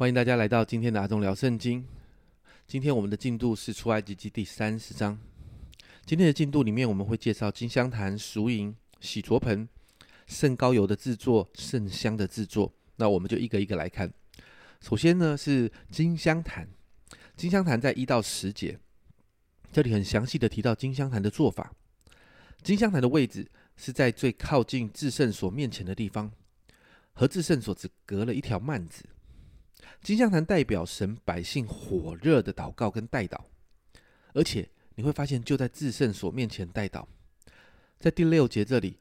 欢迎大家来到今天的阿忠聊圣经。今天我们的进度是出埃及记第三十章。今天的进度里面，我们会介绍金香坛、赎银、洗濯盆、圣膏油的制作、圣香的制作。那我们就一个一个来看。首先呢是金香坛，金香坛在一到十节，这里很详细的提到金香坛的做法。金香坛的位置是在最靠近至圣所面前的地方，和至圣所只隔了一条幔子。金香坛代表神百姓火热的祷告跟代祷，而且你会发现就在至圣所面前代祷。在第六节这里，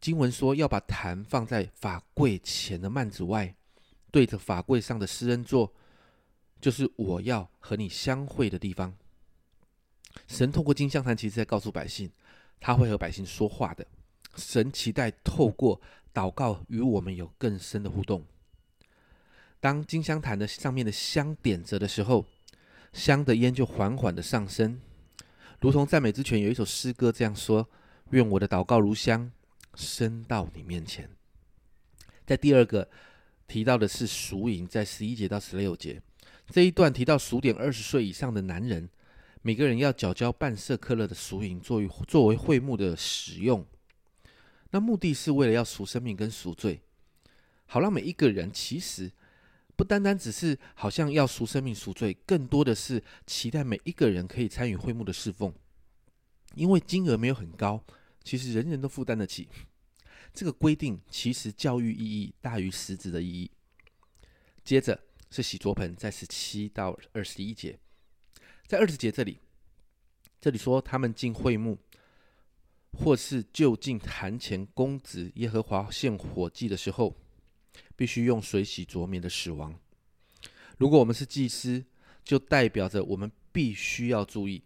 经文说要把坛放在法柜前的幔子外，对着法柜上的施恩座，就是我要和你相会的地方。神透过金香坛，其实在告诉百姓，他会和百姓说话的。神期待透过祷告与我们有更深的互动。当金香坛的上面的香点着的时候，香的烟就缓缓的上升，如同赞美之泉有一首诗歌这样说：“愿我的祷告如香，升到你面前。”在第二个提到的是赎银，在十一节到十六节这一段提到数点二十岁以上的男人，每个人要缴交半色克勒的赎银，作为作为会幕的使用。那目的是为了要赎生命跟赎罪，好让每一个人其实。不单单只是好像要赎生命赎罪，更多的是期待每一个人可以参与会幕的侍奉，因为金额没有很高，其实人人都负担得起。这个规定其实教育意义大于实质的意义。接着是洗濯盆，在十七到二十一节，在二十节这里，这里说他们进会幕，或是就近坛前公子耶和华献火祭的时候。必须用水洗濯，面的死亡。如果我们是祭司，就代表着我们必须要注意，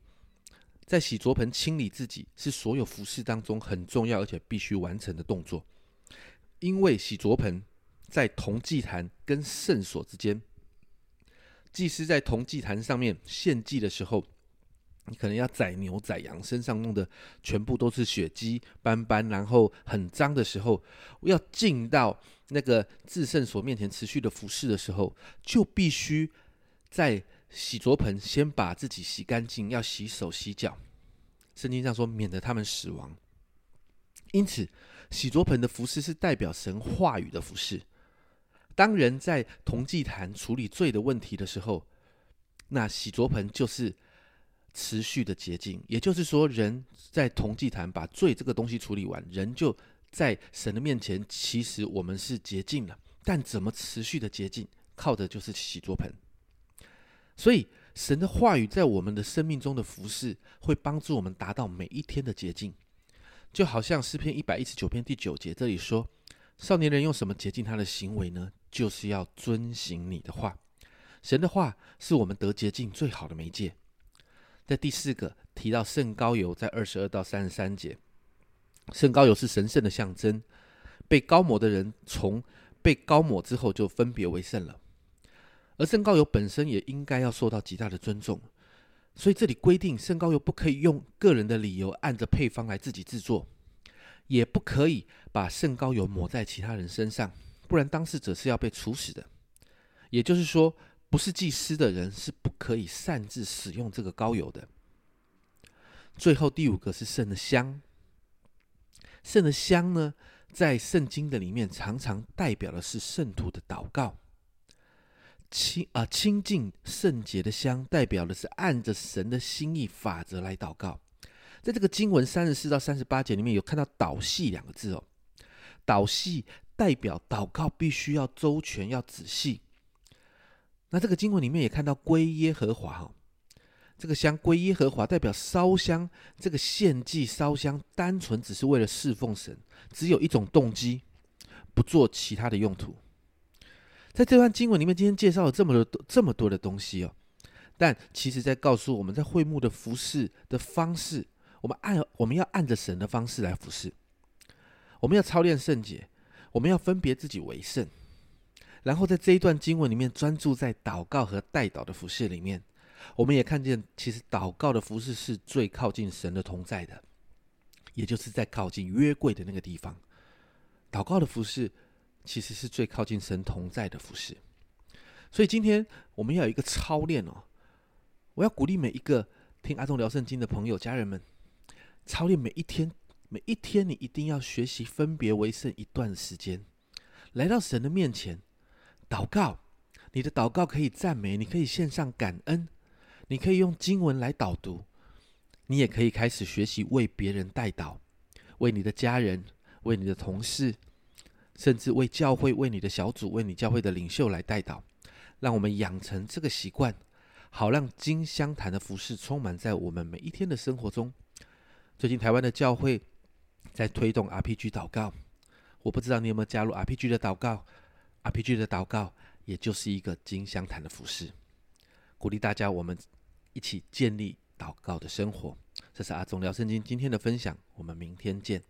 在洗濯盆清理自己是所有服饰当中很重要而且必须完成的动作。因为洗濯盆在铜祭坛跟圣所之间，祭司在铜祭坛上面献祭的时候。你可能要宰牛宰羊，身上弄的全部都是血迹斑斑，然后很脏的时候，要进到那个至圣所面前持续的服侍的时候，就必须在洗濯盆先把自己洗干净，要洗手洗脚。圣经上说，免得他们死亡。因此，洗濯盆的服饰是代表神话语的服饰。当人在同祭坛处理罪的问题的时候，那洗濯盆就是。持续的洁净，也就是说，人在同祭坛把罪这个东西处理完，人就在神的面前。其实我们是洁净了，但怎么持续的洁净，靠的就是洗桌盆。所以，神的话语在我们的生命中的服饰，会帮助我们达到每一天的洁净。就好像诗篇一百一十九篇第九节这里说：“少年人用什么洁净他的行为呢？就是要遵行你的话。神的话是我们得洁净最好的媒介。”在第四个提到圣膏油，在二十二到三十三节，圣膏油是神圣的象征，被高抹的人从被高抹之后就分别为圣了，而圣膏油本身也应该要受到极大的尊重，所以这里规定圣膏油不可以用个人的理由按着配方来自己制作，也不可以把圣膏油抹在其他人身上，不然当事者是要被处死的，也就是说。不是祭司的人是不可以擅自使用这个膏油的。最后第五个是圣的香，圣的香呢，在圣经的里面常常代表的是圣徒的祷告，清啊清净圣洁的香，代表的是按着神的心意法则来祷告。在这个经文三十四到三十八节里面有看到“祷细”两个字哦，“祷细”代表祷告必须要周全，要仔细。那这个经文里面也看到归耶和华哈，这个香归耶和华代表烧香，这个献祭烧香单纯只是为了侍奉神，只有一种动机，不做其他的用途。在这段经文里面，今天介绍了这么多这么多的东西哦，但其实在告诉我们在会幕的服饰的方式，我们按我们要按着神的方式来服侍，我们要操练圣洁，我们要分别自己为圣。然后在这一段经文里面，专注在祷告和代祷的服饰里面，我们也看见，其实祷告的服饰是最靠近神的同在的，也就是在靠近约柜的那个地方。祷告的服饰其实是最靠近神同在的服饰。所以今天我们要有一个操练哦，我要鼓励每一个听阿忠聊圣经的朋友、家人们，操练每一天，每一天你一定要学习分别为圣一段时间，来到神的面前祷告。你的祷告可以赞美，你可以献上感恩，你可以用经文来导读，你也可以开始学习为别人代祷，为你的家人，为你的同事，甚至为教会、为你的小组、为你教会的领袖来代祷。让我们养成这个习惯，好让金香坛的服饰充满在我们每一天的生活中。最近台湾的教会在推动 RPG 祷告，我不知道你有没有加入 RPG 的祷告？RPG 的祷告也就是一个金香坛的服饰，鼓励大家我们一起建立祷告的生活。这是阿总聊圣经今天的分享，我们明天见。